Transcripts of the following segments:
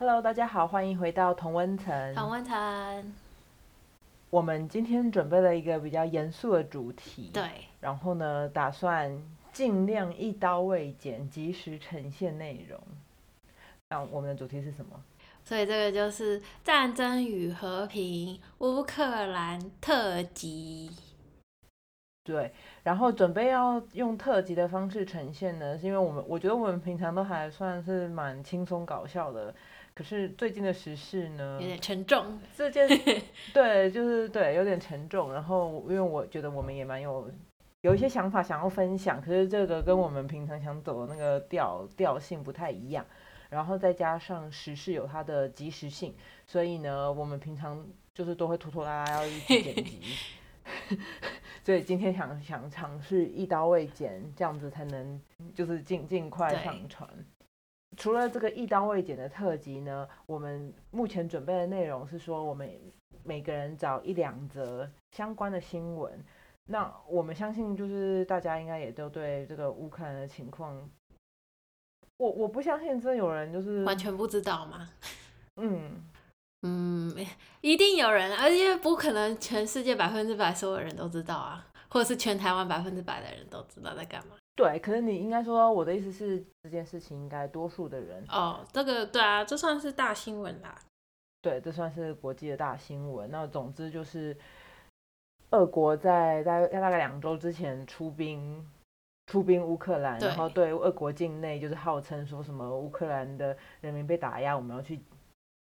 Hello，大家好，欢迎回到同温层。同温层，我们今天准备了一个比较严肃的主题，对，然后呢，打算尽量一刀未剪，及时呈现内容。那我们的主题是什么？所以这个就是战争与和平乌克兰特辑。对，然后准备要用特辑的方式呈现呢，是因为我们我觉得我们平常都还算是蛮轻松搞笑的，可是最近的时事呢有，点沉重。这件 对，就是对，有点沉重。然后因为我觉得我们也蛮有有一些想法想要分享，可是这个跟我们平常想走的那个调调性不太一样。然后再加上时事有它的及时性，所以呢，我们平常就是都会拖拖拉拉要一直剪辑。所以今天想想尝试一刀未剪，这样子才能就是尽尽快上传。除了这个一刀未剪的特辑呢，我们目前准备的内容是说，我们每个人找一两则相关的新闻。那我们相信，就是大家应该也都对这个乌克兰的情况，我我不相信真的有人就是完全不知道吗？嗯，嗯，一定有人，而且不可能全世界百分之百所有人都知道啊，或者是全台湾百分之百的人都知道在干嘛。对。可是你应该说，我的意思是，这件事情应该多数的人哦，这个对啊，这算是大新闻啦。对，这算是国际的大新闻。那总之就是，俄国在大概大概两周之前出兵出兵乌克兰，然后对俄国境内就是号称说什么乌克兰的人民被打压，我们要去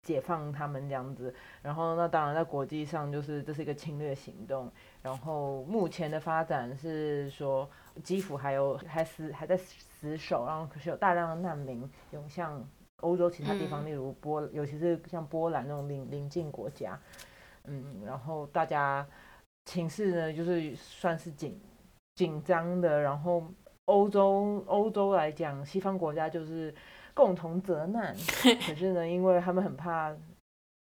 解放他们这样子。然后那当然在国际上就是这是一个侵略行动。然后目前的发展是说，基辅还有还死还在死守，然后可是有大量的难民涌向欧洲其他地方，嗯例如波，尤其是像波兰那种邻邻近国家，嗯，然后大家情势呢就是算是紧紧张的，然后欧洲欧洲来讲，西方国家就是共同责难，可是呢，因为他们很怕。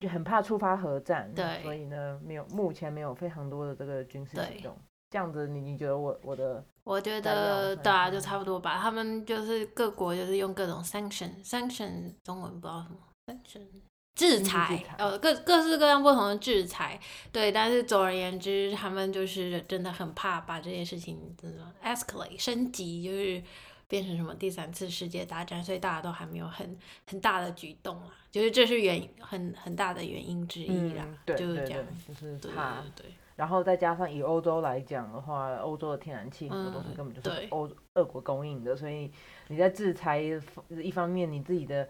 就很怕触发核战，对所以呢，没有目前没有非常多的这个军事行动。这样子你，你觉得我我的我觉得对啊，是就差不多吧。他们就是各国就是用各种 sanction，sanction 中文不知道什么 sanction 制裁呃，各各式各样不同的制裁。对，但是总而言之，他们就是真的很怕把这件事情真的 escalate 升级，就是变成什么第三次世界大战，所以大家都还没有很很大的举动啦。就是这是原很很大的原因之一啦，就是这样。，就是对怕对对然后再加上以欧洲来讲的话，欧洲的天然气很多东西嗯根本就是欧俄国供应的，所以你在制裁一方面，你自己的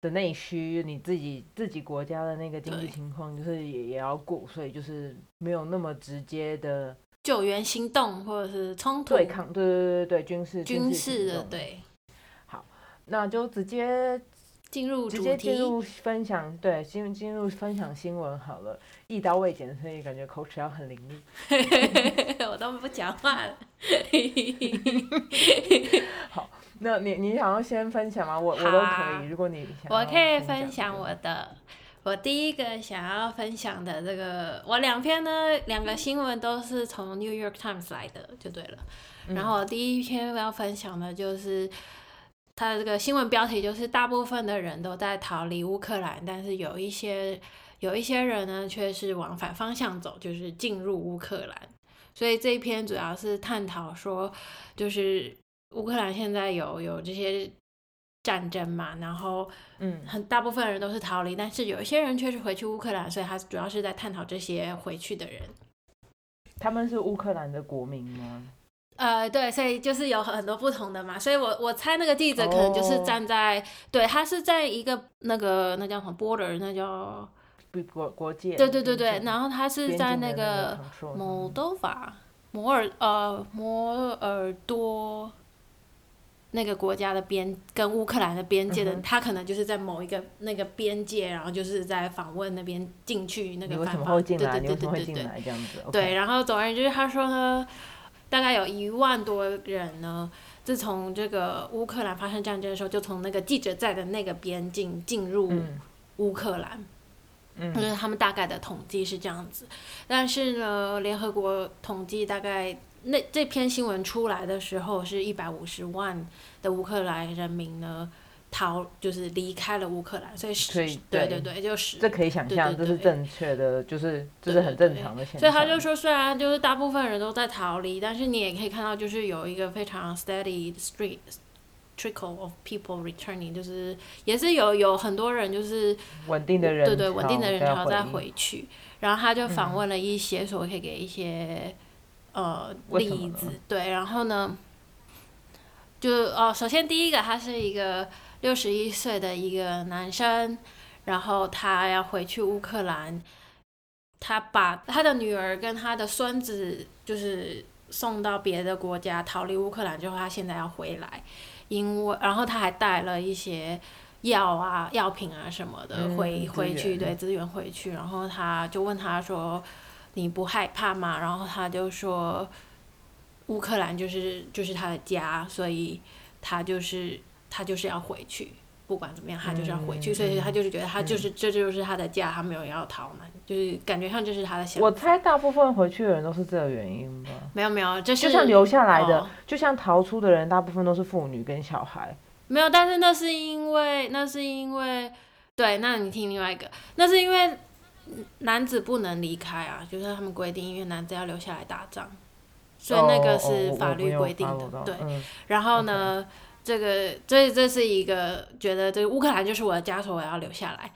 的内需，你自己自己国家的那个经济情况，就是也也要顾，所以就是没有那么直接的救援行动或者是冲突对抗，对对对对，军事军事事的对。好，那就直接进入主直接进，入分享，对，进进入分享新闻好了，一刀未剪，所以感觉口齿要很伶俐。我都不讲话了。好那你你想要先分享吗？我我都可以，如果你想我可以分享我的，我第一个想要分享的这个，我两篇呢，两个新闻都是从 New York Times 来的，就对了。嗯然后我第一篇要分享的就是。它的这个新闻标题就是大部分的人都在逃离乌克兰，但是有一些有一些人呢却是往反方向走，就是进入乌克兰。所以这一篇主要是探讨说，就是乌克兰现在有有这些战争嘛，然后嗯很大部分人都是逃离，但是有一些人却是回去乌克兰，所以他主要是在探讨这些回去的人。他们是乌克兰的国民吗？呃，对，所以就是有很多不同的嘛，所以我我猜那个记者可能就是哦站在，对他是在一个那个那叫什么 border，那叫国国界？对对对对，然后他是在那那个 control 摩多法摩尔呃摩尔多那个国家的边跟乌克兰的边界的，他可能就是在某一个那个边界，然后就是在访问那边进去那你为什么个反方，会进来？对对对你么会进对对对。来这样子？对，，然后总而言之，他说呢，大概有一万多人呢，自从这个乌克兰发生战争的时候，就从那个记者在的那个边境进入嗯。乌克兰。嗯。就是他们大概的统计是这样子，但是呢，联合国统计大概那这篇新闻出来的时候，是一百五十万的乌克兰人民呢逃，就是离开了乌克兰，所以是，所以对对。对对，就是这可以想象，这是正确的，就是这是很正常的现象。所以他就说，虽然就是大部分人都在逃离，但是你也可以看到，就是有一个非常 steady street trickle of people returning，就是也是有有很多人就是稳定的人对对稳定的人潮再回去。然后他就访问了一些，所以可以给一些呃例子，对，然后呢，就哦，首先第一个，他是一个六十一岁的一个男生，然后他要回去乌克兰，他把他的女儿跟他的孙子就是送到别的国家逃离乌克兰之后，他现在要回来，因为然后他还带了一些药啊、药品啊什么的嗯回、资回去，对资源回去，然后他就问他说：“你不害怕吗？”然后他就说：“乌克兰就是就是他的家，所以他就是他就是要回去。”不管怎么样，他就是要回去，嗯所以嗯他就是觉得他就是、这就是他的家，他没有要逃嘛，就是感觉上这是他的想法。我猜大部分回去的人都是这个原因吧。没有没有，这是就像留下来的，哦就像逃出的人，大部分都是妇女跟小孩。没有，但是那是因为那是因为对，那你听另外一个，那是因为男子不能离开啊，就是他们规定，因为男子要留下来打仗，所以那个是法律规定的对。嗯然后呢，这个这这是一个觉得这个乌克兰就是我的家，所以我要留下来。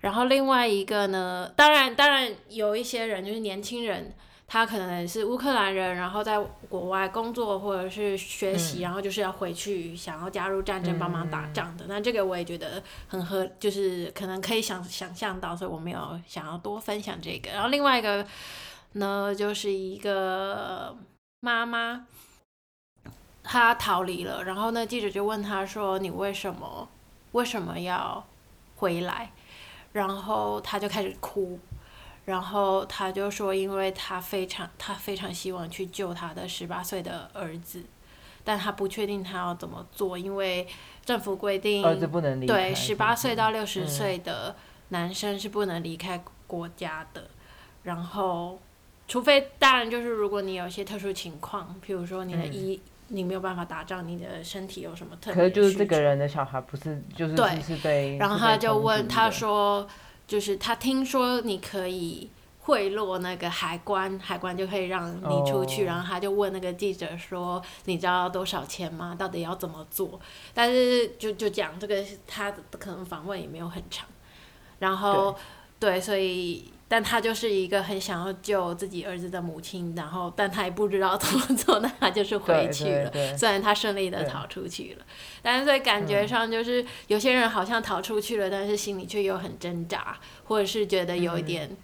然后另外一个呢，当然当然有一些人就是年轻人，他可能是乌克兰人，然后在国外工作或者是学习，嗯然后就是要回去想要加入战争帮忙打仗的。那这个我也觉得很合，就是可能可以想想象到，所以我没有想要多分享这个。然后另外一个呢，就是一个妈妈。她逃离了，然后呢，记者就问他说：“你为什么为什么要回来？”然后他就开始哭，然后他就说：“因为他非常他非常希望去救他的十八岁的儿子，但他不确定他要怎么做，因为政府规定儿子不能离开。对，十八岁到六六十嗯岁的男生是不能离开国家的。然后，除非当然就是如果你有一些特殊情况，譬如说你的嗯医、你没有办法打仗，你的身体有什么特别可是就是这个人的小孩不是，就是对是是被。然后他就问他，说，就是他听说你可以贿赂那个海关，海关就可以让你出去。哦然后他就问那个记者说，你知道多少钱吗？到底要怎么做？但是就就讲这个，他可能访问也没有很长。然后对，所以。但他就是一个很想要救自己儿子的母亲，然后但他也不知道怎么做，那他就是回去了。虽然他顺利的逃出去了，但是在感觉嗯上就是有些人好像逃出去了，但是心里却又很挣扎，或者是觉得有一嗯点、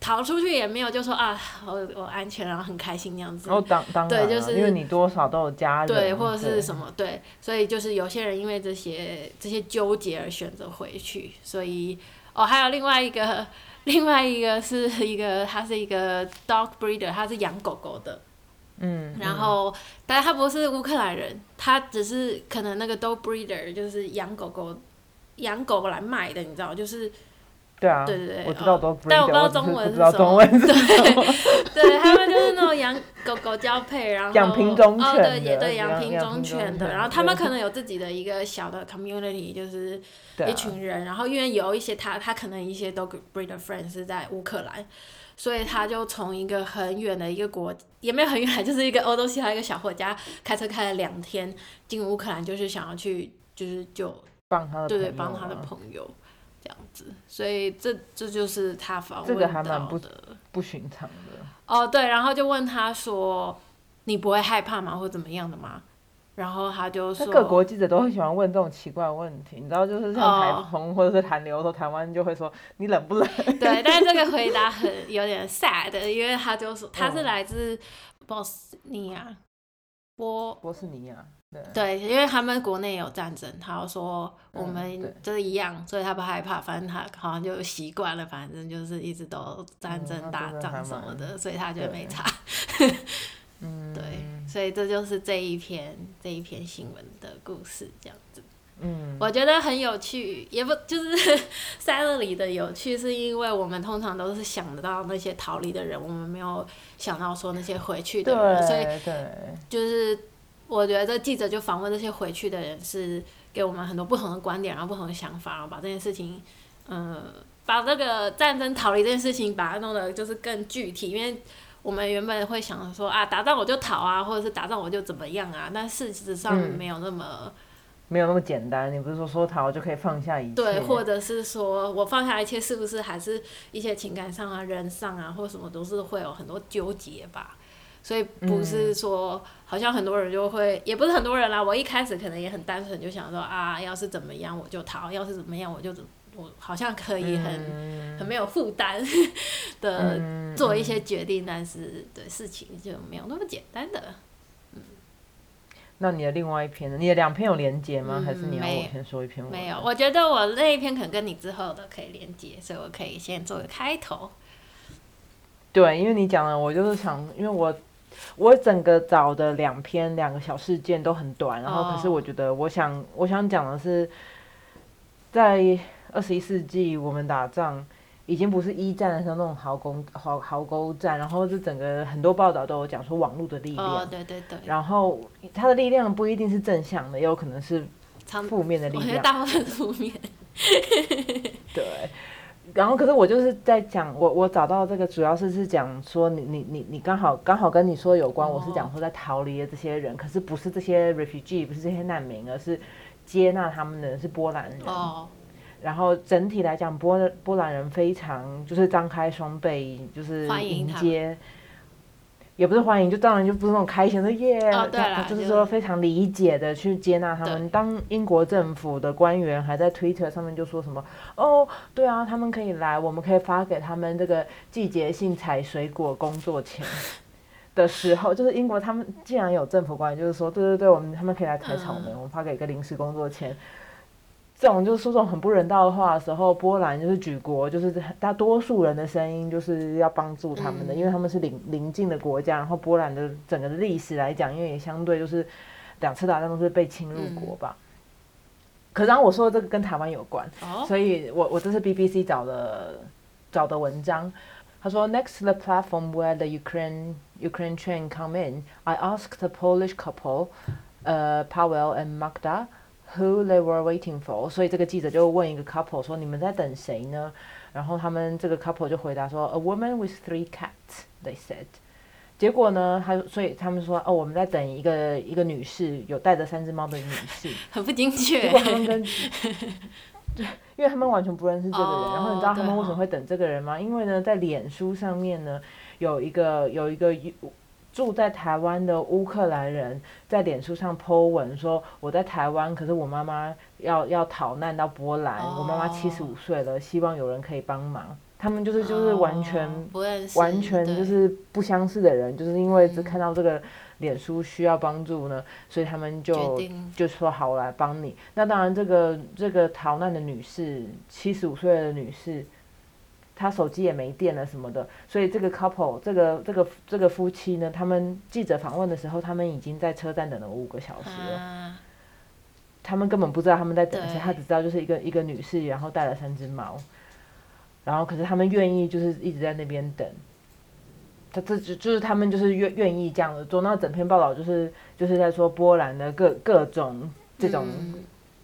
逃出去也没有就说啊，我我安全，然后很开心那样子。然后当当对就是因为你多少都有家人，对，或者是什么对，所以就是有些人因为这些这些纠结而选择回去，所以哦，还有另外一个，另外一个是一个，他是一个 dog breeder，他是养狗狗的，嗯，然后，但他不是乌克兰人，他只是可能那个 dog breeder 就是养狗狗，养狗来卖的，你知道，就是对啊，对对对我知道哦。都，但我不知道中文是什么。中文是对什么。对他们就是那种养狗狗交配，然后养品种哦，犬对，也对，养品种犬的，然后他们可能有自己的一个小的 community，就是一群人，然后因为有一些他他可能一些 dog breeder friends 是在乌克兰，所以他就从一个很远的一个国，也没有很远，就是一个欧洲西海一个小国家，开车开了两天进乌克兰，就是想要去就是就帮他的对对，帮他的朋友这样子，所以这这就是他访这问个还蛮不。不寻常的。哦，对，然后就问他说：“你不会害怕吗，或怎么样的吗？”然后他就说：“各国记者都很喜欢问这种奇怪的问题，你知道，就是像台哦风或者是寒流的时候，台湾就会说你冷不冷？对，但是这个回答很有点 sad，因为他就说他是嗯来自波斯尼亚，波波斯尼亚，对，对，因为他们国内有战争，他就说我嗯们对。就是一样，所以他不害怕，反正他好像就习惯了，反正就是一直都战嗯争、那打仗什么的，所以他觉得没对差。嗯，对，所以这就是这一篇这一篇新闻的故事，这样子。嗯，我觉得很有趣，也不就是 塞勒里的有趣，是因为我们通常都是想得到那些逃离的人，我们没有想到说那些回去的人，所以就是我觉得记者就访问这些回去的人是给我们很多不同的观点，然后不同的想法，然后把这件事情，嗯，把这个战争逃离这件事情，把它弄得就是更具体，因为我们原本会想说啊，打仗我就逃啊，或者是打仗我就怎么样啊，但事实上没有那么。没有那么简单，你不是说说逃就可以放下一切？对，或者是说我放下一切，是不是还是一些情感上啊、人上啊，或什么都是会有很多纠结吧？所以不是说，好像很多人就会，也不是很多人啦。我一开始可能也很单纯，就想说啊，要是怎么样我就逃，要是怎么样我就我好像可以很很没有负担的做一些决定，但是对事情就没有那么简单的。那你的另外一篇呢？你的两篇有连接吗？还是你要我先说一篇？没有，我觉得我那一篇可能跟你之后的可以连接，所以我可以先做个开头。对，因为你讲了，我就是想，因为我我整个找的两篇两个小事件都很短，然后可是我觉得我想我想讲的是，在二十一世纪我们打仗。已经不是一战的时候那种壕沟壕壕沟战，然后这整个很多报道都有讲说网络的力量，对对对，然后它的力量不一定是正向的，也有可能是负面的力量。我觉得大部分负面。对，然后可是我就是在讲，我我找到这个主要是是讲说你你你你刚好刚好跟你说有关，我是讲说在逃离的这些人，可是不是这些 refugee，不是这些难民，而是接纳他们的人是波兰人。哦。然后整体来讲，波波兰人非常就是张开双臂，就是迎接，也不是欢迎，就当然就不是那种开心的耶，就是说非常理解的去接纳他们。当英国政府的官员还在 Twitter 上面就说什么，哦，对啊，他们可以来，我们可以发给他们这个季节性采水果工作钱 的时候，就是英国他们既然有政府官员，就是说，对对对，我们他们可以来采草莓，我们发给一个临时工作钱。这种就是说这种很不人道的话的时候，波兰就是举国就是大多数人的声音，就是要帮助他们的，因为他们是邻邻近的国家，然后波兰的整个历史来讲，因为也相对就是两次大战都是被侵入国吧。可然后我说的这个跟台湾有关，所以我我这是 BBC 找的找的文章，他说 Next to the platform where the Ukraine Ukraine train come in, I asked the Polish couple, uh, Paweł and Magda. Who they were waiting for？所以这个记者就问一个 couple 说：“你们在等谁呢？”然后他们这个 couple 就回答说：“A woman with three cats。” They said。结果呢，他所以他们说：“哦，我们在等一个一个女士，有带着三只猫的女士。”很不精确。结果他们跟对，因为他们完全不认识这个人。然后你知道他们为什么会等这个人吗？因为呢，在脸书上面呢，有一个有一个。住在台湾的乌克兰人在脸书上 po 文说：“我在台湾，可是我妈妈要要逃难到波兰。我妈妈七十五岁了，希望有人可以帮忙。”他们就是就是完全完全就是不相似的人，就是因为只看到这个脸书需要帮助呢，所以他们就就说好来帮你。那当然，这个这个逃难的女士，七十五岁的女士。他手机也没电了什么的，所以这个 couple 这个这个这个夫妻呢，他们记者访问的时候，他们已经在车站等了五个小时了。他们根本不知道他们在等谁，他只知道就是一个一个女士，然后带了三只猫，然后可是他们愿意就是一直在那边等。他这就就是他们就是愿愿意这样的做。那整篇报道就是就是在说波兰的各各种这种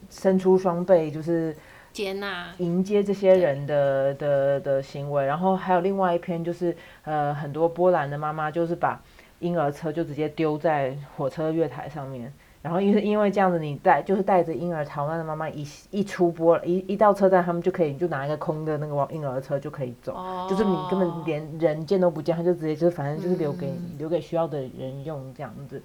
伸出双臂，就是。接纳。迎接这些人的的的行为，然后还有另外一篇，就是呃很多波兰的妈妈就是把婴儿车就直接丢在火车月台上面，然后因为因为这样子，你带就是带着婴儿逃难的妈妈一一出波一一到车站，他们就可以就拿一个空的那个婴儿车就可以走，就是你根本连人见都不见，他就直接就是反正就是留给留给需要的人用这样子，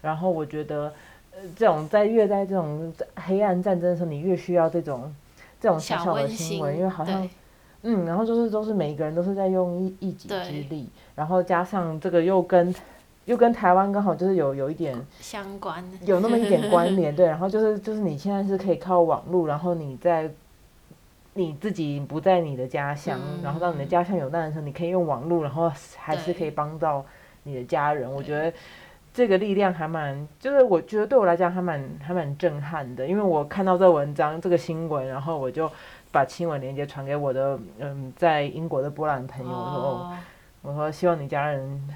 然后我觉得呃这种在越在这种黑暗战争的时候，你越需要这种。这种小小的新闻，因为好像，嗯，然后就是都是每一个人都是在用一一己之力，然后加上这个又跟又跟台湾刚好就是有有一点相关，有那么一点关 联，对，然后就是就是你现在是可以靠网络，然后你在你自己不在你的家乡，然后到你的家乡有难的时候，你可以用网络，然后还是可以帮到你的家人，我觉得。这个力量还蛮，就是我觉得对我来讲还蛮还蛮震撼的，因为我看到这文章这个新闻，然后我就把新闻链接传给我的嗯在英国的波兰朋友，我说我说希望你家人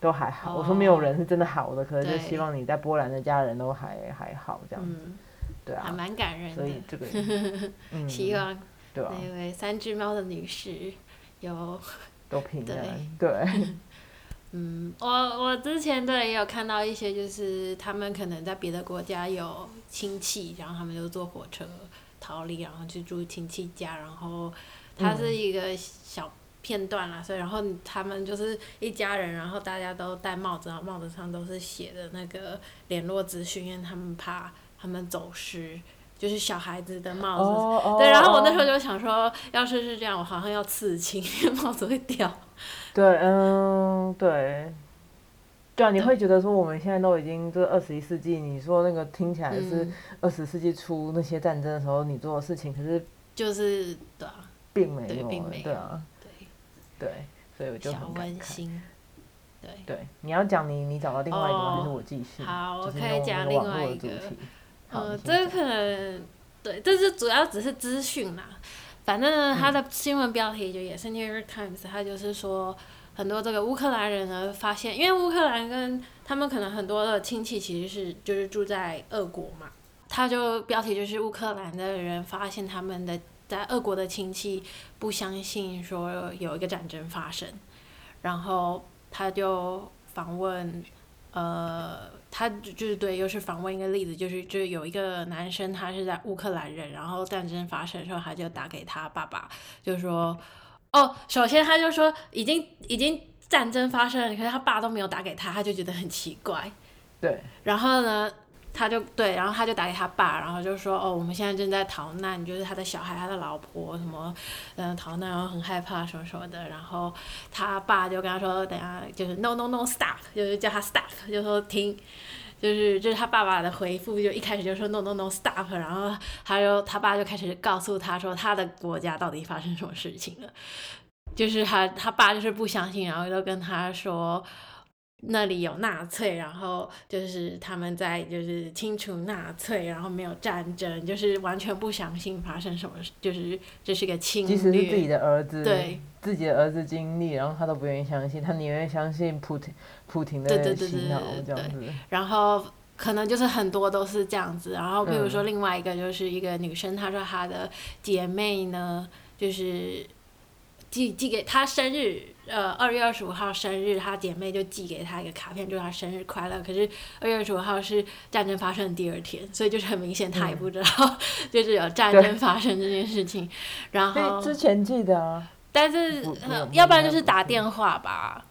都还好，我说没有人是真的好的，可是就希望你在波兰的家人都还还好这样子，对啊，还蛮感人的。所以这个，嗯，希望对啊，那位三只猫的女士有都平对。安，对，嗯，我我之前对也有看到一些，就是他们可能在别的国家有亲戚，然后他们就坐火车逃离，然后去住亲戚家，然后它是一个小片段啦，所以然后他们就是一家人，然后大家都戴帽子，然后帽子上都是写的那个联络资讯，因为他们怕他们走失，就是小孩子的帽子。对，然后我那时候哦就想说，要是是这样，我好像要刺青，因为帽子会掉。对，嗯，对，对啊，你会觉得说我们现在都已经这二十一世纪，你说那个听起来是嗯，二十世纪初那些战争的时候你做的事情，可是就是对啊，并没有欸，对并没有对啊，对。对，所以我就小很。温馨。对，对，你要讲你你找到另外一个吗？还是哦我继续？好我可以讲另外一个呃，这个可能对，这是主要只是资讯啦。反正呢，它嗯的新闻标题就也是《New York Times》，他就是说很多这个乌克兰人呢发现，因为乌克兰跟他们可能很多的亲戚其实是就是住在俄国嘛，他就标题就是乌克兰的人发现他们的在俄国的亲戚不相信说有一个战争发生，然后他就访问，呃，他就就是对，又是访问一个例子，就是就是有一个男生他是在乌克兰人，然后战争发生的时候，他就打给他爸爸，就说，哦，首先他就说已经已经战争发生了，可是他爸都没有打给他，他就觉得很奇怪，对，然后呢，他就对，然后他就打给他爸，然后就说哦，我们现在正在逃难，就是他的小孩、他的老婆什么，嗯、逃难，然后很害怕什么什么的。然后他爸就跟他说，等下就是 no no no stop，就是叫他 stop，就说停。就是就是他爸爸的回复，就一开始就说 no no no stop，然后他就他爸就开始告诉他说他的国家到底发生什么事情了，就是他他爸就是不相信，然后就跟他说那里有纳粹，然后就是他们在就是清除纳粹，然后没有战争，就是完全不相信发生什么，就是这是个侵即使是自己。的儿子，对，自己的儿子经历，然后他都不愿意相信，他宁愿相信普廷普廷对对的对对洗脑对这样子。然后可能就是很多都是这样子，然后比如说嗯另外一个就是一个女生，她说她的姐妹呢，就是寄寄给她生日，呃，二月二十五号生日，她姐妹就寄给她一个卡片，祝她生日快乐。可是二月二十五号是战争发生的第二天，所以就是很明显她也嗯不知道，就是有战争发生这件事情。然后以，之前记得啊，但是要不然就是打电话吧，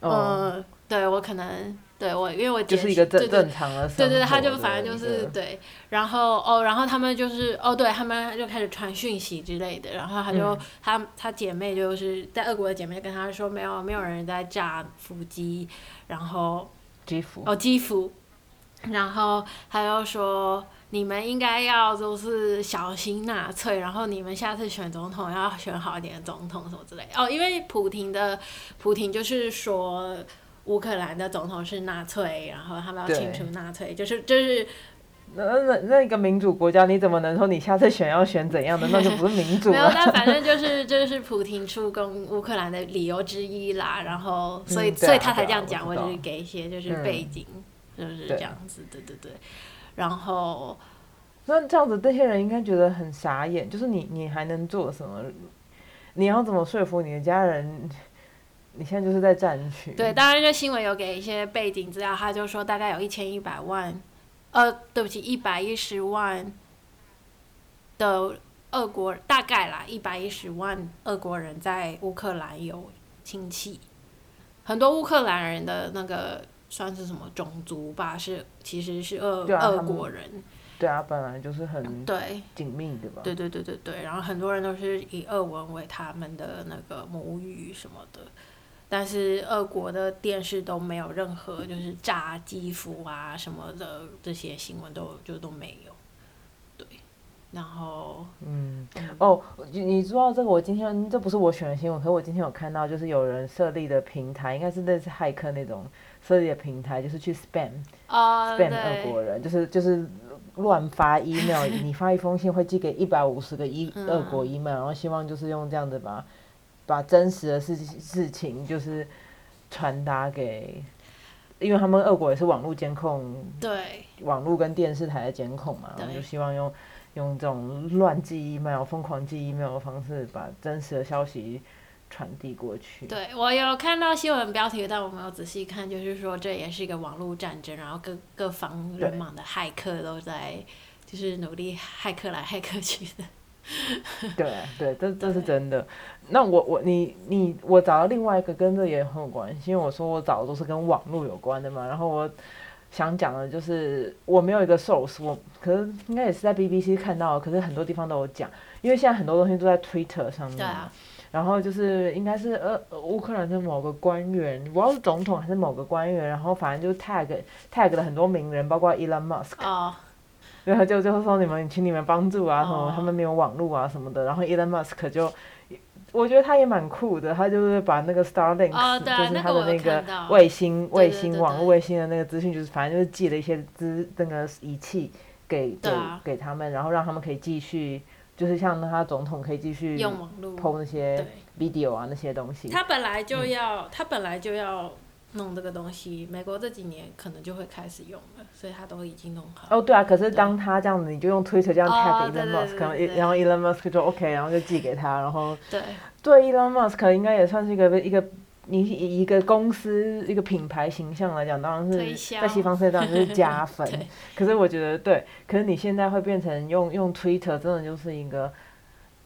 哦，嗯，对我可能对我因为我姐就是一个正对对正常的对对，的他就反正就是对，然后哦，然后他们就是哦，对他们就开始传讯息之类的，然后他就、嗯他他姐妹就是在俄国的姐妹跟他说没有没有人在炸伏击，然后基辅，哦基辅，然后他又说你们应该要就是小心纳粹，然后你们下次选总统要选好一点的总统什么之类的哦，因为普廷的普廷就是说。乌克兰的总统是纳粹，然后他们要清除纳粹，就是就是那那那一个民主国家，你怎么能说你下次选要选怎样的？那就不是民主没有，了。但反正就是就是普廷出攻乌克兰的理由之一啦。然后，所以、嗯啊所以他才这样讲，我就是给一些就是嗯背景，就是这样子，对对对。然后，那这样子，这些人应该觉得很傻眼，就是你你还能做什么？你要怎么说服你的家人？你现在就是在战区。对，当然这新闻有给一些背景资料，他就说大概有一千一百万，呃，对不起，一百一十万的俄国，大概啦，一百一十万俄国人在乌克兰有亲戚，很多乌克兰人的那个算是什么种族吧，是其实是俄、俄国人，对啊，本来就是很对。紧密的吧。对对对对对，然后很多人都是以俄文为他们的那个母语什么的，但是俄国的电视都没有任何就是炸基辅啊什么的这些新闻都就都没有，对，然后嗯嗯，哦，你你知道这个？我今天这不是我选的新闻，可是我今天有看到，就是有人设立的平台，应该是类似骇客那种设立的平台，就是去 spam 哦 spam 俄，国人，就是就是乱发 email，你发一封信会寄给一百五十个一嗯俄国 email，然后希望就是用这样子把把真实的事事情就是传达给因为他们俄国也是网络监控，对，网络跟电视台的监控嘛，我们就希望用用这种乱寄 email、疯狂寄 email 的方式，把真实的消息传递过去。对我有看到新闻标题，但我没有仔细看，就是说这也是一个网络战争，然后各各方人马的骇客都在就是努力骇客来骇客去的。对对，这这是真的。那我我你你我找到另外一个跟这也很有关系，因为我说我找的都是跟网络有关的嘛。然后我想讲的就是我没有一个 source，我可是应该也是在 BBC 看到，可是很多地方都有讲，因为现在很多东西都在 Twitter 上面。对啊。然后就是应该是呃乌克兰的某个官员，不知道是总统还是某个官员，然后反正就 tag tag 了很多名人，包括 Elon Musk。哦。然后就就是说你们请你们帮助啊什么，他们没有网络啊什么的。然后 Elon Musk 就，我觉得他也蛮酷的，他就是把那个 Starlink，就是他的那个卫星卫星网络卫星的那个资讯，就是反正就是寄了一些资那个仪器给给给他们，然后让他们可以继续，就是像他总统可以继续用网络 PO 那些 video 啊那些东西。他本来就要，他本来就要。弄这个东西，美国这几年可能就会开始用了，所以他都已经弄好。哦，对啊，可是当他这样子，你就用 Twitter 这样 tag Elon Musk，然后 Elon Musk 就 OK，然后就寄给他，然后对对 Elon Musk 应该也算是一个一个你一个公司一个品牌形象来讲，当然是在西方世界当然是加分。可是我觉得对，可是你现在会变成用用 Twitter，真的就是一个。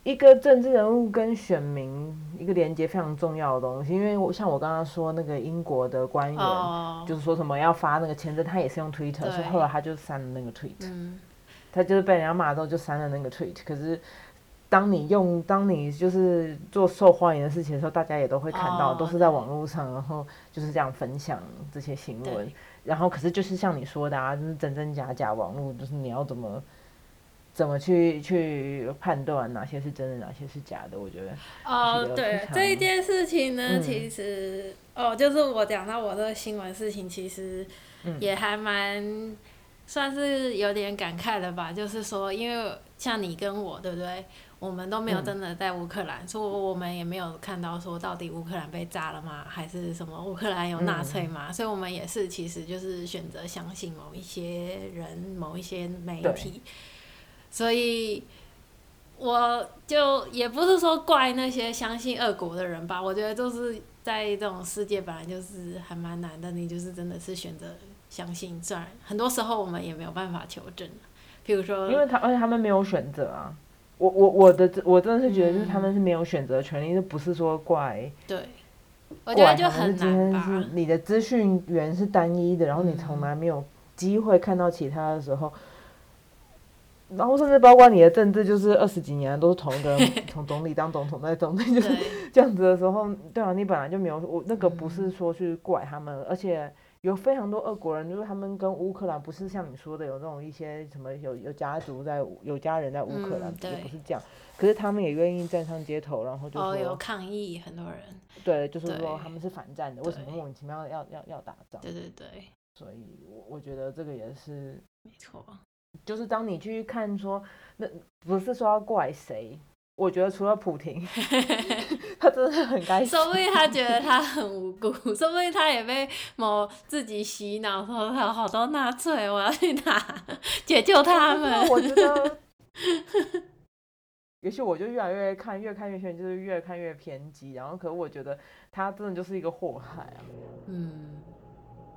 一个政治人物跟选民一个连接非常重要的东西，因为我像我刚刚说那个英国的官员，就是说什么要发那个签证，他也是用 Twitter，所以后来他就删了那个 tweet，他就是被人家骂之后就删了那个 tweet。可是当你用，当你就是做受欢迎的事情的时候，大家也都会看到，都是在网络上，然后就是这样分享这些新闻。然后可是就是像你说的啊，就是真真假假，网络就是你要怎么。怎么去去判断哪些是真的，哪些是假的？我觉得哦，对这一件事情呢，其实哦，就是我讲到我这个新闻事情，其实也还蛮算是有点感慨的吧。就是说，因为像你跟我，对不对？我们都没有真的在乌克兰，所以我们也没有看到说到底乌克兰被炸了吗？还是什么乌克兰有纳粹吗？所以我们也是其实就是选择相信某一些人、某一些媒体。所以，我就也不是说怪那些相信恶果的人吧。我觉得就是在这种世界本来就是还蛮难的，你就是真的是选择相信，虽然很多时候我们也没有办法求证。比如说，因为他而且他们没有选择啊。我我我的我真的是觉得，就是他们是没有选择权利，就不是说怪。对，我觉得就很难是你的资讯源是单一的，然后你从来没有机会看到其他的时候。然后甚至包括你的政治，就是二十几年都是同一个人 从总理当总统在总理，就是这样子的时候，对啊，你本来就没有我那个不是说去怪他们，而且有非常多俄国人，就是他们跟乌克兰不是像你说的有那种一些什么有有家族在有家人在乌克兰，也不是这样，可是他们也愿意站上街头，然后就说有抗议很多人，对，就是说他们是反战的，为什么莫名其妙要要要打仗？对对对，所以我我觉得这个也是没错。就是当你去看说，那不是说要怪谁，我觉得除了普京，他真的很该死。说不定他觉得他很无辜，说不定他也被某自己洗脑，说他有好多纳粹，我要去打解救他们。我觉得，也许我就越来越看，越看越偏，就是越看越偏激。然后，可我觉得他真的就是一个祸害啊。嗯。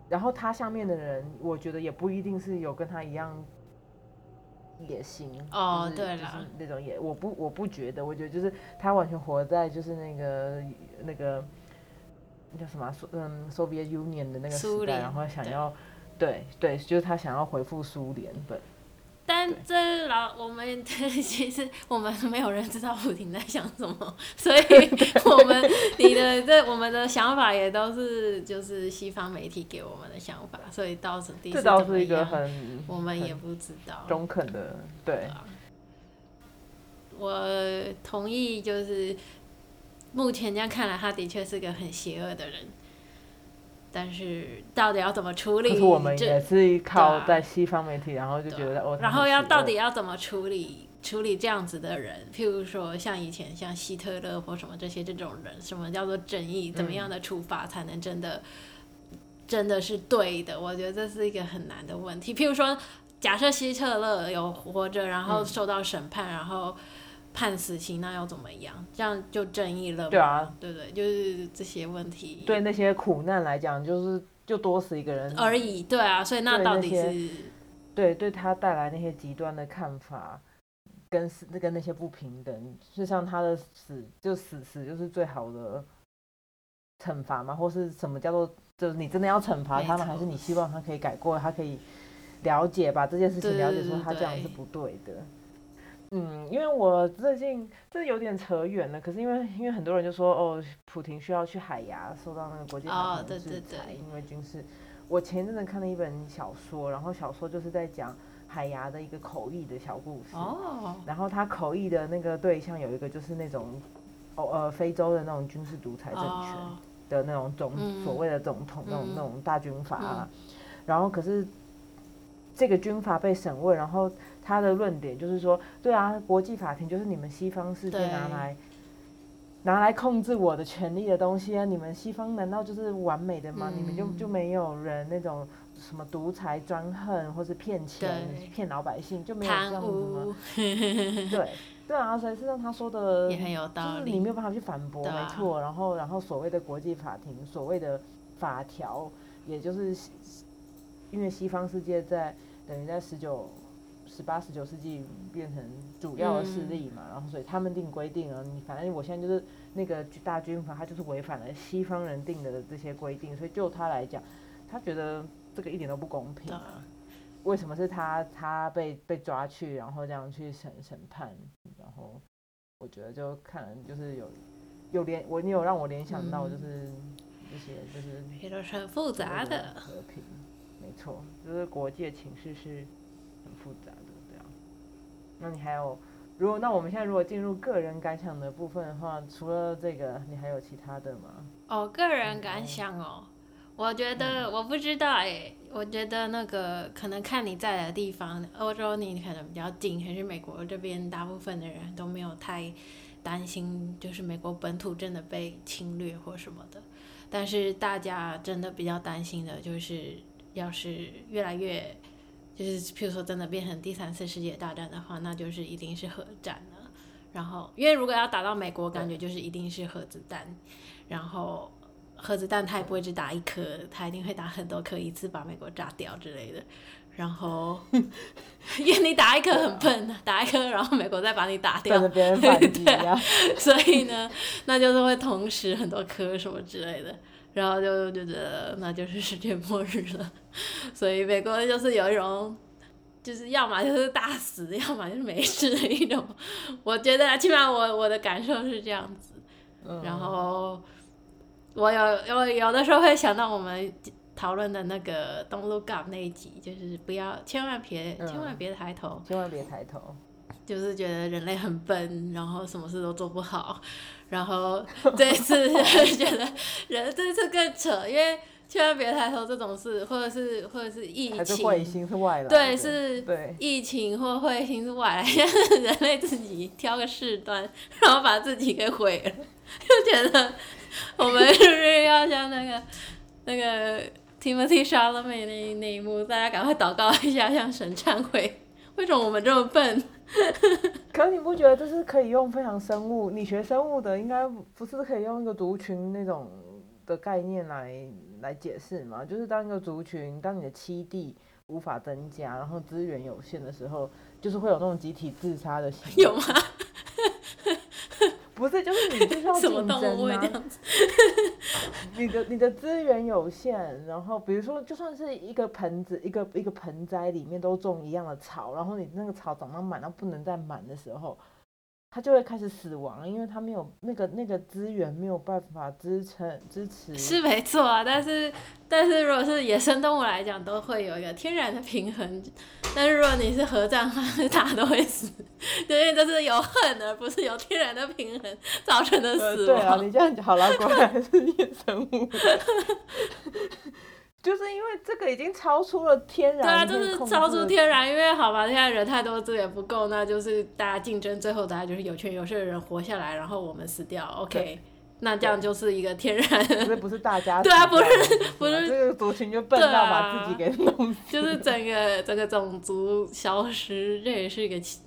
然后他下面的人，我觉得也不一定是有跟他一样。野心哦，对了，那种野，我不，我不觉得，我觉得就是他完全活在就是那个那个叫什么，嗯，Soviet Union 的那个时代，然后想要，对对，就是他想要回复苏联，对。但这老我们 其实我们没有人知道普婷在想什么，所以 我们你的这我们的想法也都是就是西方媒体给我们的想法，所以到时这倒是一个很我们也不知道中肯的对。我同意，就是目前这样看来，他的确是个很邪恶的人。但是到底要怎么处理？我们也是靠在西方媒体，然后就觉得哦。然后要到底要怎么处理处理这样子的人？譬如说像以前像希特勒或什么这些这种人，什么叫做正义？怎么样的处罚才能真的真的是对的？我觉得这是一个很难的问题。譬如说，假设希特勒有活着，然后受到审判，然后判死刑，那又怎么样？这样就正义了吗？对啊，对不对？就是这些问题。对那些苦难来讲，就是就多死一个人而已。对啊，所以那到底是？对，对他带来那些极端的看法，跟跟那些不平等，就像他的死，就死死就是最好的惩罚吗？或是什么叫做，就是你真的要惩罚他们，还是你希望他可以改过，他可以了解，把这件事情了解，说他这样是不对的。嗯，因为我最近这有点扯远了，可是因为因为很多人就说，哦，普廷需要去海牙受到那个国际法庭制裁，因为军事。我前阵子看了一本小说，然后小说就是在讲海牙的一个口译的小故事。哦。然后他口译的那个对象有一个就是那种，哦呃非洲的那种军事独裁政权的那种总所谓的总统那种那种大军阀。啊。然后可是这个军阀被审问，然后他的论点就是说，对啊，国际法庭就是你们西方世界拿来。拿来控制我的权利的东西啊！你们西方难道就是完美的吗？你们就就没有人那种什么独裁专横，或是骗钱骗老百姓，就没有这样子吗？对对啊，所以是让他说的也很有道理，你没有办法去反驳，没错。然后然后所谓的国际法庭，所谓的法条，也就是因为西方世界在等于在十九。十八、十九世纪变成主要的势力嘛，然后所以他们定规定啊，你反正我现在就是那个大军阀，他就是违反了西方人定的这些规定，所以就他来讲，他觉得这个一点都不公平啊。为什么是他他被被抓去，然后这样去审审判？然后我觉得就看就是有有联我你有让我联想到就是这些就是也都是很复杂的和平，没错，就是国际情势是。复杂的这样，那你还有，如果那我们现在如果进入个人感想的部分的话，除了这个，你还有其他的吗？哦，个人感想哦，我觉得我不知道哎，我觉得那个可能看你在的地方，欧洲你可能比较近，还是美国这边大部分的人都没有太担心，就是美国本土真的被侵略或什么的，但是大家真的比较担心的就是，要是越来越。就是，譬如说，真的变成第三次世界大战的话，那就是一定是核战了。然后，因为如果要打到美国，感觉就是一定是核子弹。然后，核子弹它也不会只打一颗，它一定会打很多颗，一次把美国炸掉之类的。然后，因为你打一颗很笨，打一颗，然后美国再把你打掉，别人反击啊。所以呢，那就是会同时很多颗什么之类的。然后就就觉得那就是世界末日了，所以美国就是有一种，就是要么就是大死，要么就是没事的一种。我觉得起码我我的感受是这样子。然后我有我有的时候会想到我们讨论的那个 “Don't Look Up” 那一集，就是不要千万别千万别抬头，千万别抬头。就是觉得人类很笨，然后什么事都做不好，然后这次觉得 人这次更扯，因为千万别抬头这种事，或者是或者是疫情，是彗星是外来，对，是疫情或彗星是外来，人类自己挑个事端，然后把自己给毁了，就觉得我们是不是要像那个那个 Timothy Chalamet 那那一幕，大家赶快祷告一下，向神忏悔，为什么我们这么笨？可你不觉得这是可以用非常生物？你学生物的应该不是可以用一个族群那种的概念来来解释吗？就是当一个族群，当你的栖地无法增加，然后资源有限的时候，就是会有那种集体自杀的行为。有吗？不是，就是你就是要 竞争啊！你的你的资源有限，然后比如说，就算是一个盆子，一个一个盆栽里面都种一样的草，然后你那个草长到满到不能再满的时候。它就会开始死亡，因为它没有那个那个资源，没有办法支撑支持。是没错啊，但是但是如果是野生动物来讲，都会有一个天然的平衡。但是如果你是核战，大家都会死，因为这是有恨而不是有天然的平衡造成的死亡。对啊，你这样讲好了，果然是野生物。就是因为这个已经超出了天然，对啊，就是超出天然，因为好吧，现在人太多，资源不够，那就是大家竞争，最后大家就是有权有势的人活下来，然后我们死掉，OK，那这样就是一个天然不是不是大家 对啊不是不不是。这个族群就笨到把自己给弄死，就是整个整个种族消失，这也是一个奇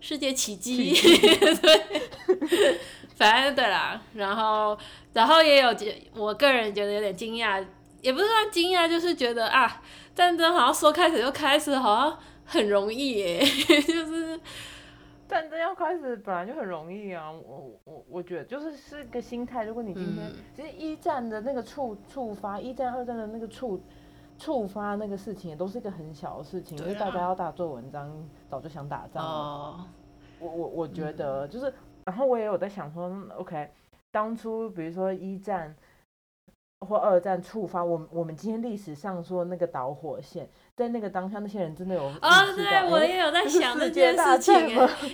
世界奇迹。对，反正对啦，然后然后也有觉，我个人觉得有点惊讶，也不是说惊讶，就是觉得啊，战争好像说开始就开始，好像很容易耶，就是战争要开始本来就很容易啊，我我我觉得就是是个心态。如果你今天、嗯其实一战的那个触触发，一战二战的那个触触发那个事情，也都是一个很小的事情，因为大家要大做文章，早就想打仗了。哦，我我我觉得就是，然后我也有在想说嗯，OK，当初比如说一战或二战触发我们我们今天历史上说那个导火线，在那个当下，那些人真的有啊，对，我也有在想这件事情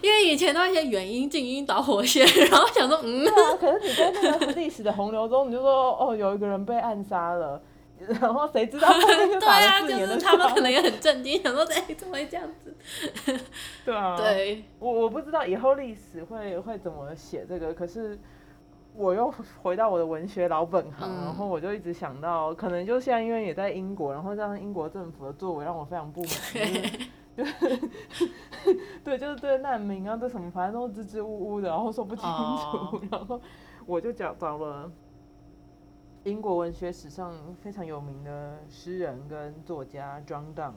因为以前都一些原因、静音、导火线，然后想说，嗯，对啊，可是你在那个历史的洪流中，你就说哦，有一个人被暗杀了，然后谁知道后面就 对啊，打了四年的就是他们可能也很震惊，想说，哎，怎么会这样子？对啊，对，我我不知道以后历史会会怎么写这个，可是我又回到我的文学老本行，嗯然后我就一直想到，可能就现在因为也在英国，然后让英国政府的作为让我非常不满，就是就是 对，就是对难民啊，对什么，反正都支支吾吾的，然后说不清楚，哦然后我就找找了。英国文学史上非常有名的诗人跟作家 John Donne，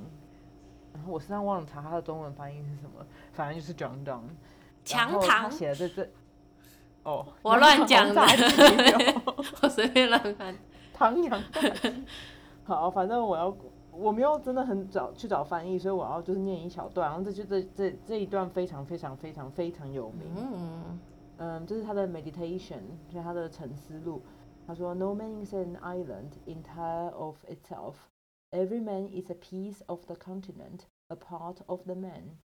然后我实在忘了查他的中文发音是什么，反正就是 John Donne。强唐，写的这这，哦，我乱讲的我随便乱翻。唐扬。好，反正我要，我没有真的很找去找翻译，所以我要就是念一小段，然后这就这这这一段非常非常非常非常有名。嗯，嗯，这是他的 meditation，就是他的沉思录。他说：“No man is an island entire of itself. Every man is a piece of the continent, a part of the man.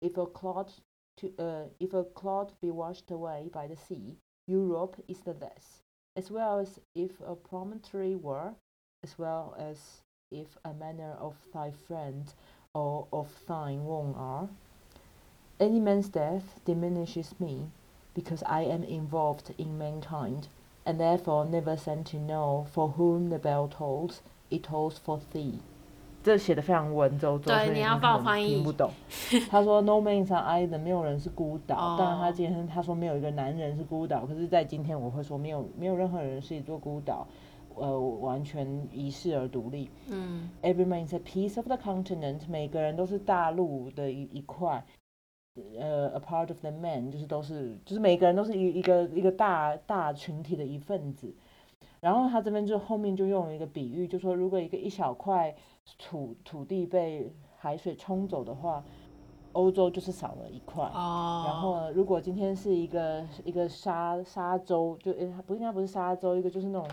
If a cloud to uh, if a cloud be washed away by the sea, Europe is the less. As well as if a promontory were, as well as if a manner of thy friend or of thine own are. Any man's death diminishes me, because I am involved in mankind, and therefore never sent to know for whom the bell tolls, it tolls for thee. 这写的非常文绉绉，对你要帮我翻译听不懂。他说 “No man is an island”，没有人是孤岛。哦当然，他今天他说没有一个男人是孤岛，可是，在今天我会说没有没有任何人是一座孤岛，呃，完全遗世而独立。嗯 Every man is a piece of the continent，每个人都是大陆的一一块。呃，a part of the man 就是都是，就是每个人都是一一个一个大大群体的一份子。然后他这边就后面就用了一个比喻，就说如果一个一小块土土地被海水冲走的话，欧洲就是少了一块。哦，然后呢，如果今天是一个一个沙沙洲，就诶，它不应该不是沙洲，一个就是那种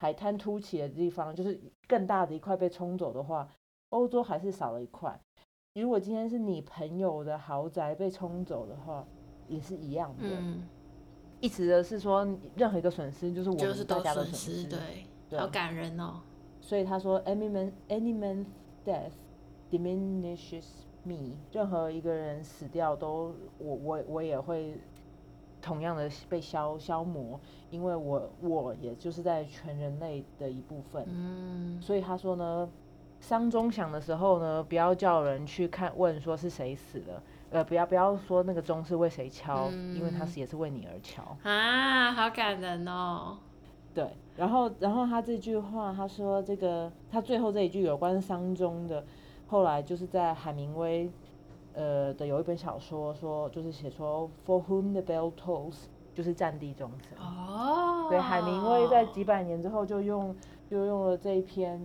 海滩凸起的地方，就是更大的一块被冲走的话，欧洲还是少了一块。如果今天是你朋友的豪宅被冲走的话，也是一样的。嗯，意思的是说，任何一个损失就是我们大家的损损失。对，对好感人哦。所以他说，any man any man's death diminishes me，任何一个人死掉都我我我也会同样的被消消磨，因为我我也就是在全人类的一部分。嗯，所以他说呢，丧钟响的时候呢，不要叫人去看问说是谁死了，呃，不要不要说那个钟是为谁敲，因为它嗯是也是为你而敲。啊，好感人哦。对，然后然后他这句话，他说这个他最后这一句有关丧钟的，后来就是在海明威呃的有一本小说说，就是写说 For whom the bell tolls，就是战地钟声。哦，对，海明威在几百年之后就用就用了这一篇，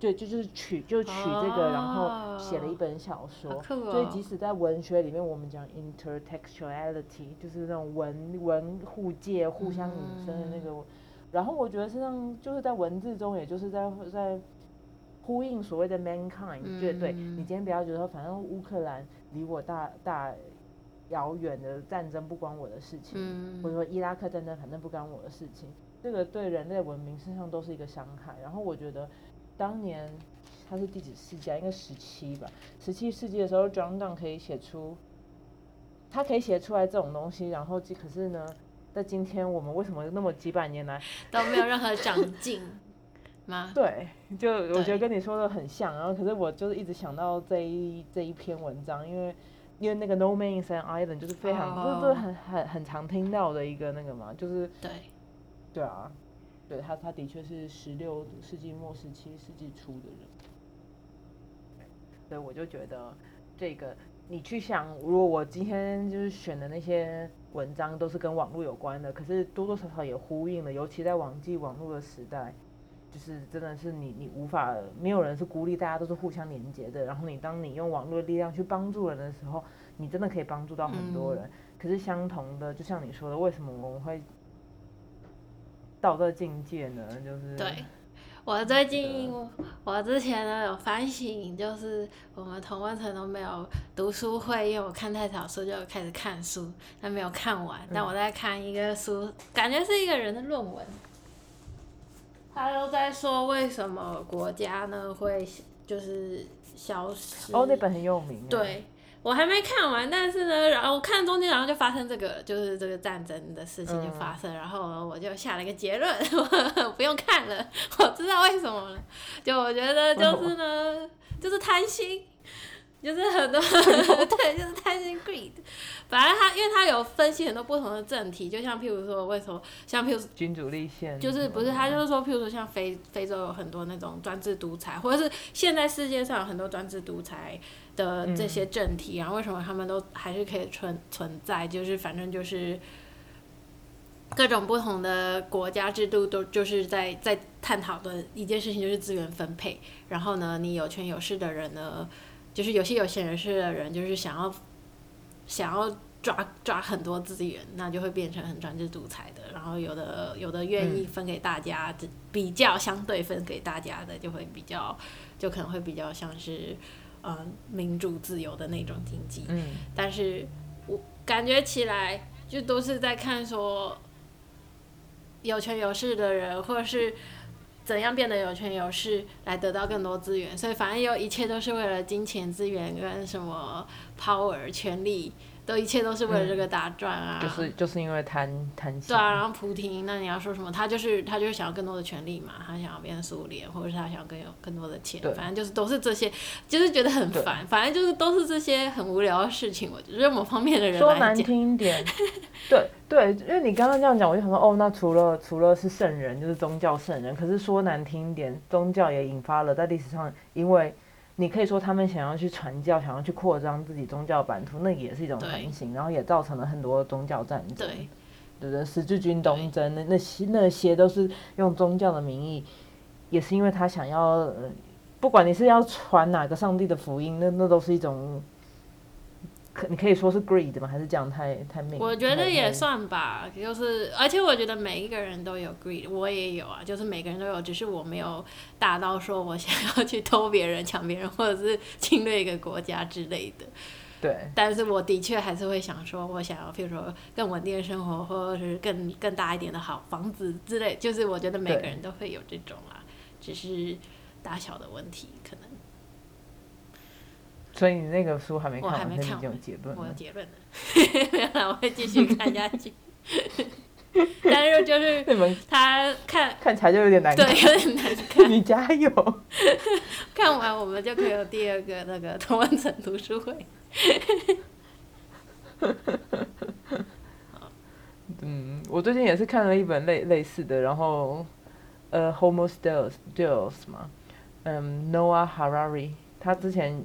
对，就就是取就取这个，然后写了一本小说。所以即使在文学里面，我们讲 intertextuality，就是那种文文互借、互相引申的那个。然后我觉得实际上就是在文字中，也就是在在呼应所谓的 mankind，、对对。嗯你今天不要觉得说，反正乌克兰离我大大遥远的战争不关我的事情，嗯，或者说伊拉克战争反正不关我的事情，这个对人类文明身上都是一个伤害。然后我觉得当年他是第几世纪啊？应该十七吧。十七世纪的时候，John Donne 可以写出，他可以写出来这种东西，然后即可是呢，在今天我们为什么那么几百年来 都没有任何长进 吗？对，就我觉得跟你说的很像，然后可是我就是一直想到这一这一篇文章，因为因为那个 No Man is an Island 就是非常、哦这这很很很常听到的一个那个嘛，就是对，对啊，对他他的确是十六世纪末十七世纪初的人，所以我就觉得这个你去想，如果我今天就是选的那些文章都是跟网络有关的，可是多多少少也呼应了，尤其在网际网络的时代。就是真的是你，你无法，没有人是孤立，大家都是互相连接的。然后你当你用网络的力量去帮助人的时候，你真的可以帮助到很多人。可是相同的，就像你说的，为什么我们会到这境界呢？就是对，我最近我之前呢有反省，就是我们同温层都没有读书会，因为我看太少书就开始看书，但没有看完。但我在看一个书，感觉是一个人的论文，他都在说为什么国家呢会就是消失。哦，那本很有名。，对。我还没看完，但是呢，然后我看中间，然后就发生这个，就是这个战争的事情就发生，然后我就下了一个结论，我不用看了，我知道为什么了。就我觉得就是呢，就是贪心，就是很多 对，就是贪心 greed。反正他，因为他有分析很多不同的政体，就像譬如说，为什么像譬如君主立宪就是不是他就是说，譬如说像非非洲有很多那种专制独裁，或者是现在世界上有很多专制独裁的这些政体，然后为什么他们都还是可以存存在？就是反正就是各种不同的国家制度都就是在在探讨的一件事情，就是资源分配。然后呢，你有权有势的人呢，就是有些有钱人士的人，就是想要想要抓抓很多资源，那就会变成很专制独裁的。然后有的有的愿意分给大家，这比较相对分给大家的，就会比较就可能会比较像是呃民主自由的那种经济。嗯，但是我感觉起来就都是在看说有权有势的人，或者是怎样变得有权有势来得到更多资源，所以反正有一切都是为了金钱资源跟什么 power 权力，都一切都是为了这个打转啊。就是就是因为贪贪心。对啊，然后普廷，那你要说什么？他就是他就是想要更多的权利嘛，他想要变成苏联，或者是他想要更有更多的钱，反正就是都是这些，就是觉得很烦，反正就是都是这些很无聊的事情。我觉得某方面的人说难，听一点，对对，因为你刚刚这样讲，我就想说，哦，那除了除了是圣人，就是宗教圣人，可是说难听一点，宗教也引发了在历史上，因为你可以说他们想要去传教，想要去扩张自己宗教版图，那也是一种对横行，然后也造成了很多宗教战争。对对不对？十字军东征，那那些那些都是用宗教的名义，也是因为他想要，呃、不管你是要传哪个上帝的福音，那那都是一种，可你可以说是 greed 吗？还是这样太太命？我觉得也。算吧，就是而且我觉得每一个人都有 greed，我也有啊，就是每个人都有，只是我没有大到说我想要去偷别人、抢别人，或者是侵略一个国家之类的。对但是我的确还是会想说，我想要，譬如说更稳定的生活，或者是更更大一点的好房子之类，就是我觉得每个人都会有这种啊，只是大小的问题，所以你那个书还没看完，还没看完经有结论了。我有结论了，没有，我会继续看下去。但是就是 他看，看起来就有点难对，有点难 看。你加油。看完我们就可以有第二个那个同文层读书会。嗯，我最近也是看了一本类类似的，然后呃，Homo Deus Deus 嘛，嗯，Noah Harari，他之前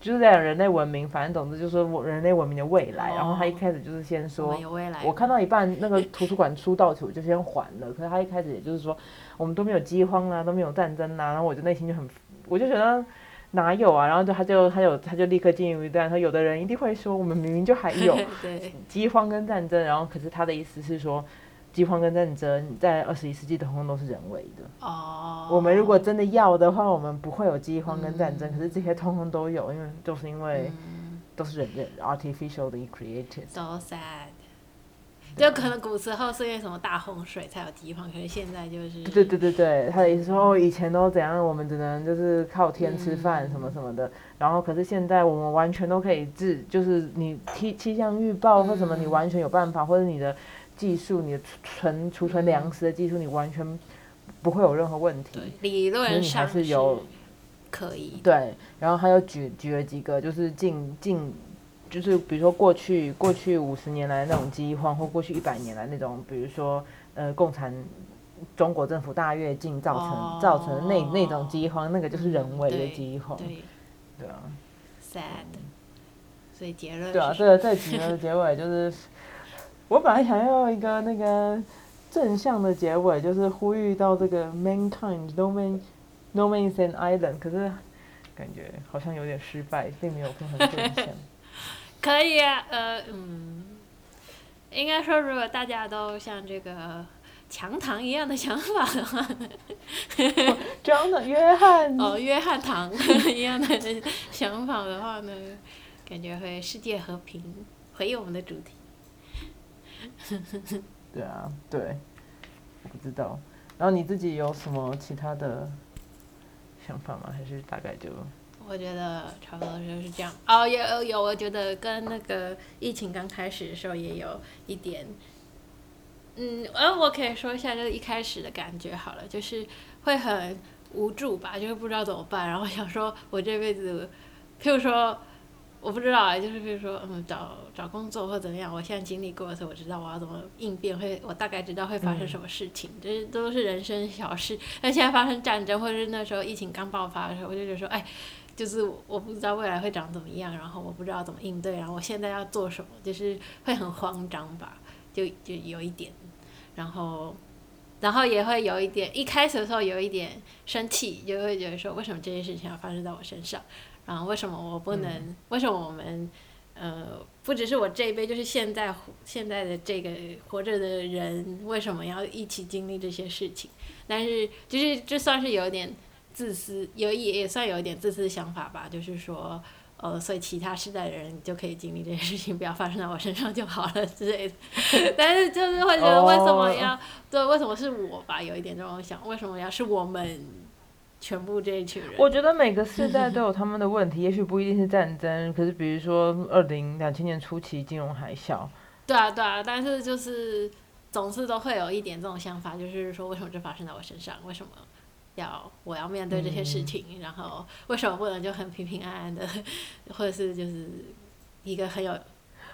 就是在讲人类文明，反正总之就是说我人类文明的未来。然后他一开始就是先说。我看到一半那个图书馆出到处就先还了，可是他一开始也就是说我们都没有饥荒啊，都没有战争啊，然后我就内心就很，我就觉得。哪有啊？然后就他就他有他就立刻进入一段，说有的人一定会说，我们明明就还有，饥荒跟战争，然后可是他的意思是说，饥荒跟战争在二十一世纪通通都是人为的。哦。我们如果真的要的话，我们不会有饥荒跟战争，嗯可是这些通通都有，因为就是因为嗯都是人人 artificially created。So sad。就可能古时候是因为什么大洪水才有饥荒，可是现在就是对对对对，他的意思说，哦，以前都怎样，我们只能就是靠天吃饭嗯什么什么的，然后可是现在我们完全都可以治，就是你气气象预报或什么，你嗯完全有办法，或者你的技术，你的存储存粮食的技术，你完全不会有任何问题。理论上是有可以。对，然后他又举举了几个，就是近近，就是比如说过去过去五十年来那种饥荒，或过去一百年来那种，比如说呃共产中国政府大跃进造成造成的那那种饥荒，那个就是人为的饥荒。对，对啊。sad。所以结论对啊，这个这集的结尾就是，我本来想要一个那个正向的结尾，就是呼吁到这个 mankind no man no man is an island，可是感觉好像有点失败，并没有很正向。可以啊，呃嗯，应该说如果大家都像这个强糖一样的想法的话，这样的约翰哦，约翰糖 一样的想法的话呢？感觉会世界和平，回应我们的主题。对啊，对，我不知道。然后你自己有什么其他的想法吗？还是大概就？我觉得差不多就是这样。哦，有有，我觉得跟那个疫情刚开始的时候也有一点。嗯，呃，我可以说一下，就是一开始的感觉好了，就是会很无助吧，就是不知道怎么办，然后想说我这辈子，譬如说。我不知道啊，就是比如说，嗯，找找工作或怎么样，我现在经历过的时候，我知道我要怎么应变，会我大概知道会发生什么事情，这都是人生小事。但现在发生战争，或者是那时候疫情刚爆发的时候，我就觉得说，哎，就是我不知道未来会长怎么样，然后我不知道怎么应对，然后我现在要做什么，就是会很慌张吧，就就有一点，然后，然后也会有一点，一开始的时候有一点生气，就会觉得说，为什么这件事情要发生在我身上？然后为什么我不能？为什么我们，呃，不只是我这一辈，就是现在现在的这个活着的人，为什么要一起经历这些事情？但是就是这算是有点自私，有也也算有一点自私的想法吧。就是说，呃，所以其他时代的人就可以经历这些事情，不要发生在我身上就好了之类的。但是就是会觉得为什么要对？为什么是我吧？有一点这种想，为什么要是我们？全部这一群人，我觉得每个世代都有他们的问题，也许不一定是战争，可是比如说二零两千年初期金融海啸，对啊对啊，但是就是总是都会有一点这种想法，就是说为什么这发生在我身上？为什么要我要面对这些事情？然后为什么不能就很平平安安的，或者是就是一个很有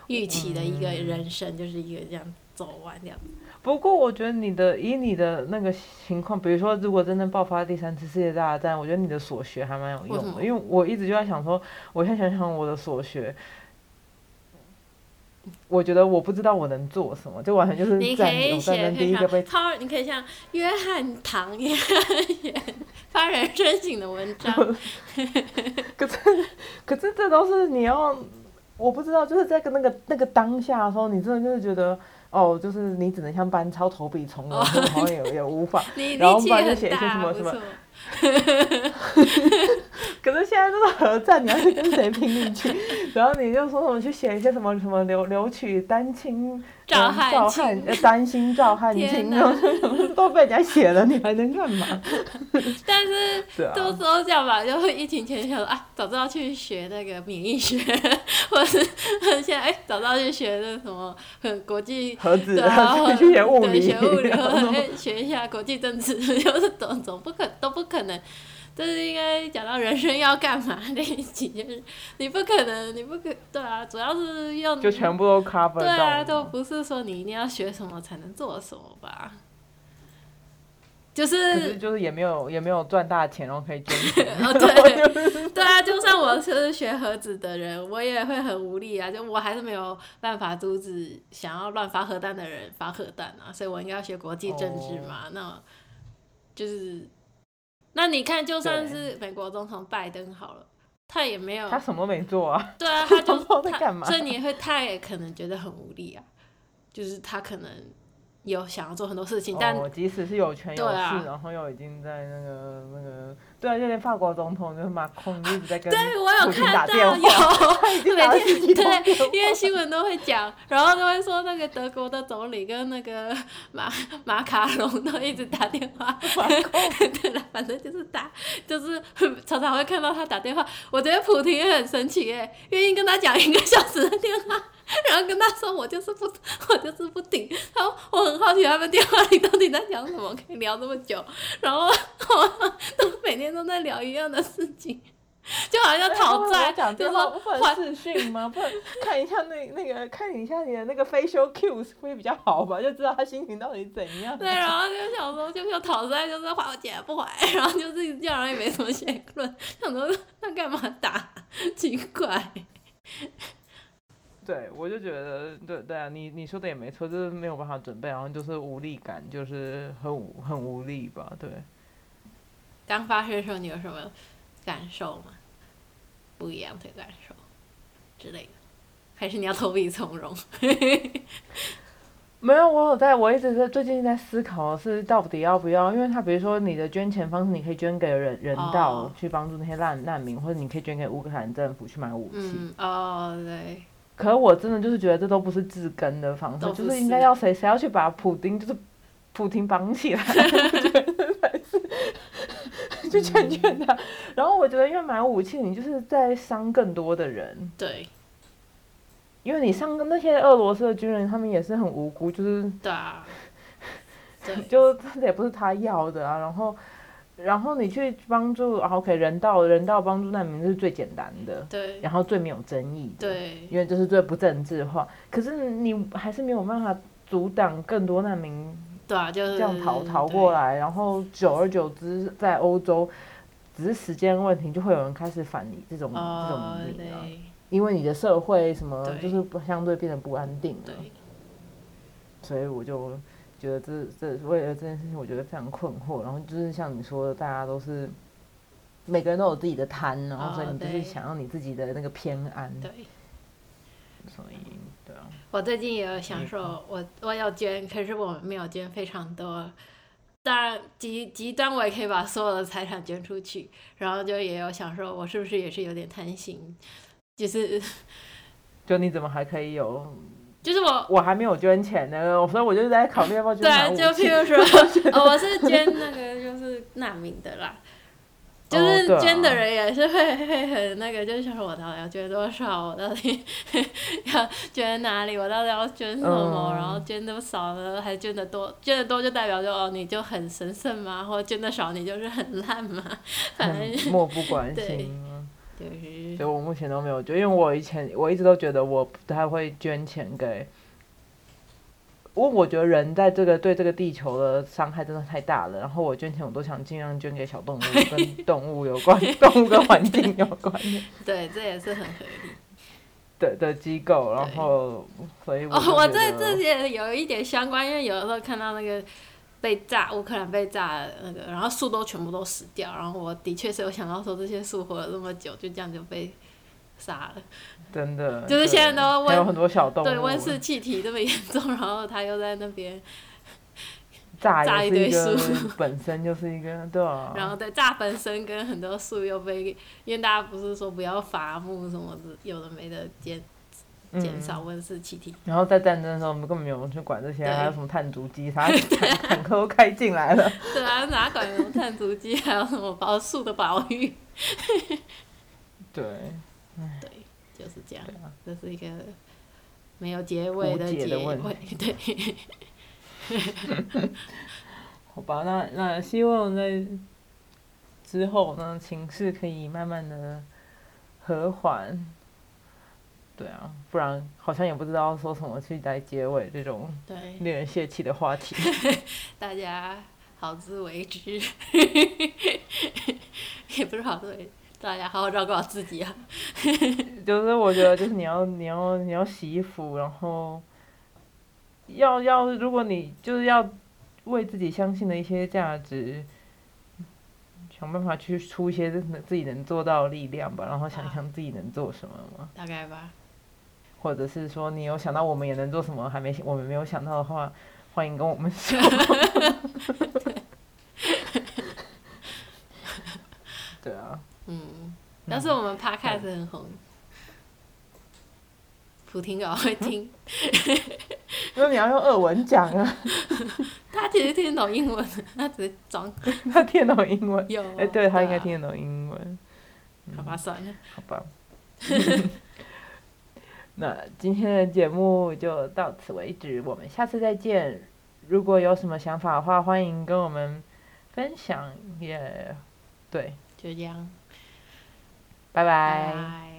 预期的一个人生，就是一个这样走完这样。不过我觉得你的以你的那个情况，比如说如果真正爆发第三次世界大战，我觉得你的所学还蛮有用的，因为我一直就在想说，我现在想想我的所学，我觉得我不知道我能做什么，就完全就是战战争第一个被超，你可以像约翰唐 一样发人深省的文章。可是可是这都是你要，我不知道就是在跟那个那个当下的时候，你真的就是觉得。哦，就是你只能像班超投笔从戎，好像也也无法，然后不然就写一些什么什么。可是现在这个核战，你要去跟谁拼力气？然后你就说什么去写一些什么什么留留取丹青。赵汉卿，担心赵汉卿，都被人家写了，你还能干嘛？但是都说这样吧，就疫情前想说啊，早知道去学那个免疫学，或者是现在哎，早知道去学那什么国际核子，去学物理，学物理，学一下国际政治，就是总总不可都不可能。这是应该讲到人生要干嘛那一集，就是你不可能，你不可对啊，主要是用就全部都 cover 对啊，都不是说你一定要学什么才能做什么吧？就是就是也没有也没有赚大钱，然后可以捐钱。对 对啊，就算我是学盒子的人，我也会很无力啊，就我还是没有办法阻止想要乱发核弹的人发核弹啊，所以我应该要学国际政治嘛，那就是。那你看，就算是美国总统拜登好了，他也没有，他什么没做啊。对啊，他就 在干嘛？所以你会，他也可能觉得很无力啊。就是他可能有想要做很多事情，但哦，即使是有权有势，啊然后又已经在那个那个，对啊，就连法国总统就是马控就一直在跟对我有看到有。每天对，因为新闻都会讲，然后都会说那个德国的总理跟那个马马卡龙都一直打电话，对了，反正就是打，就是 常常会看到他打电话。我觉得普廷也很神奇耶，愿意跟他讲一个小时的电话，然后跟他说我就是不，我就是不顶。然后我很好奇他们电话里到底在讲什么，可以聊这么久，然后我 都每天都在聊一样的事情。就好像讨债，讲就是还不能视讯吗？不能看一下那那个看一下你的那个 facial cues 会比较好吧？就知道他心情到底怎样。对，然后就想说，就是有讨债，就是还我钱不还，然后就是这样，也没什么结论，想说他干嘛打？奇怪。对，我就觉得，对对啊，你你说的也没错，就是没有办法准备，然后就是无力感，就是很无很无力吧？对。刚发生的时候，你有什么感受吗？不一样的感受之类的，还是你要投笔从戎？没有，我有在，我一直在最近在思考是到底要不要，因为他比如说你的捐钱方式，你可以捐给人人道、哦去帮助那些难难民，或者你可以捐给乌克兰政府去买武器。嗯，哦，对，可是我真的就是觉得这都不是治根的方式，就是应该要谁谁要去把普丁就是普丁绑起来，我觉得才是去劝劝他。然后我觉得，因为买武器，你就是在伤更多的人。对，因为你上那些俄罗斯的军人，他们也是很无辜，就是对啊，对，就这也不是他要的啊。然后，然后你去帮助啊，OK，人道人道帮助难民是最简单的，对，然后最没有争议的，对，因为这是最不政治化。可是你还是没有办法阻挡更多难民对啊，就是这样逃逃过来，然后久而久之，在欧洲只是时间问题，就会有人开始反你这种、这种，命啊，因为你的社会什么就是不相对变得不安定了。所以我就觉得这这为了这件事情，我觉得非常困惑。然后就是像你说的，大家都是每个人都有自己的贪，然后所以哦你就是想要你自己的那个偏安，对。所以对啊，我最近也有想没说，我我要捐，可是我没有捐非常多。当然极极端，我也可以把所有的财产捐出去，然后就也有想说，我是不是也是有点贪心，就是 就你怎么还可以有？就是我我还没有捐钱呢，所以我就在考虑要不要捐对。就譬如说，哦，我是捐那个就是难民的啦，就是捐的人也是会会很那个，就是想说我到底要捐多少，我到底要捐哪里，我到底要捐什么，嗯然后捐的少呢，还捐的多，捐的多就代表就哦你就很神圣吗？或者捐的少你就是很烂吗？反正很漠不关对心啊。就是所以我目前都没有捐，因为我以前我一直都觉得我不太会捐钱给，因为我觉得人在这个对这个地球的伤害真的太大了。然后我捐钱，我都想尽量捐给小动物，跟动物有关、动物跟环境有关的对，这也是很合理。的的机构。然后，所以我哦，我这这些有一点相关，因为有的时候看到那个被炸，乌克兰被炸的那个，然后树都全部都死掉，然后我的确是有想到说这些树活了这么久，就这样就被杀了。真的就是现在都温还有很多小动物，对，温室气体这么严重，然后他又在那边，炸炸一堆树。本身就是一个对啊，然后对炸本身跟很多树又被，因为大家不是说不要伐木什么的，有的没的减减嗯少温室气体。然后在战争的时候，我们根本没有人去管这些，还有什么碳足迹，啥坦坦克都开进来了。对啊，哪管什么碳足迹，还有什么保树的保育，对，对，就是这样啊，这是一个没有结尾的结尾，对，好吧，那那希望在之后呢，情势可以慢慢的和缓。对啊，不然好像也不知道说什么去来结尾这种对，令人泄气的话题。大家好自为之，也不是好自为，大家好好照顾好自己啊。就是我觉得，就是你要你要你要洗衣服，然后要要，如果你就是要为自己相信的一些价值，想办法去出一些自自己能做到的力量吧，然后想想自己能做什么嘛，大概吧，或者是说你有想到我们也能做什么，还没我们没有想到的话，欢迎跟我们说。对啊，嗯，要是我们 podcast 很红，普听狗会听，因为你要用俄文讲啊，他其实听得懂英文，他只是装他听得懂英文。有。哎、对他应该啊听得懂英文，好吧，算了，好吧。那今天的节目就到此为止，我们下次再见。如果有什么想法的话，欢迎跟我们分享。也对，就这样，拜拜拜。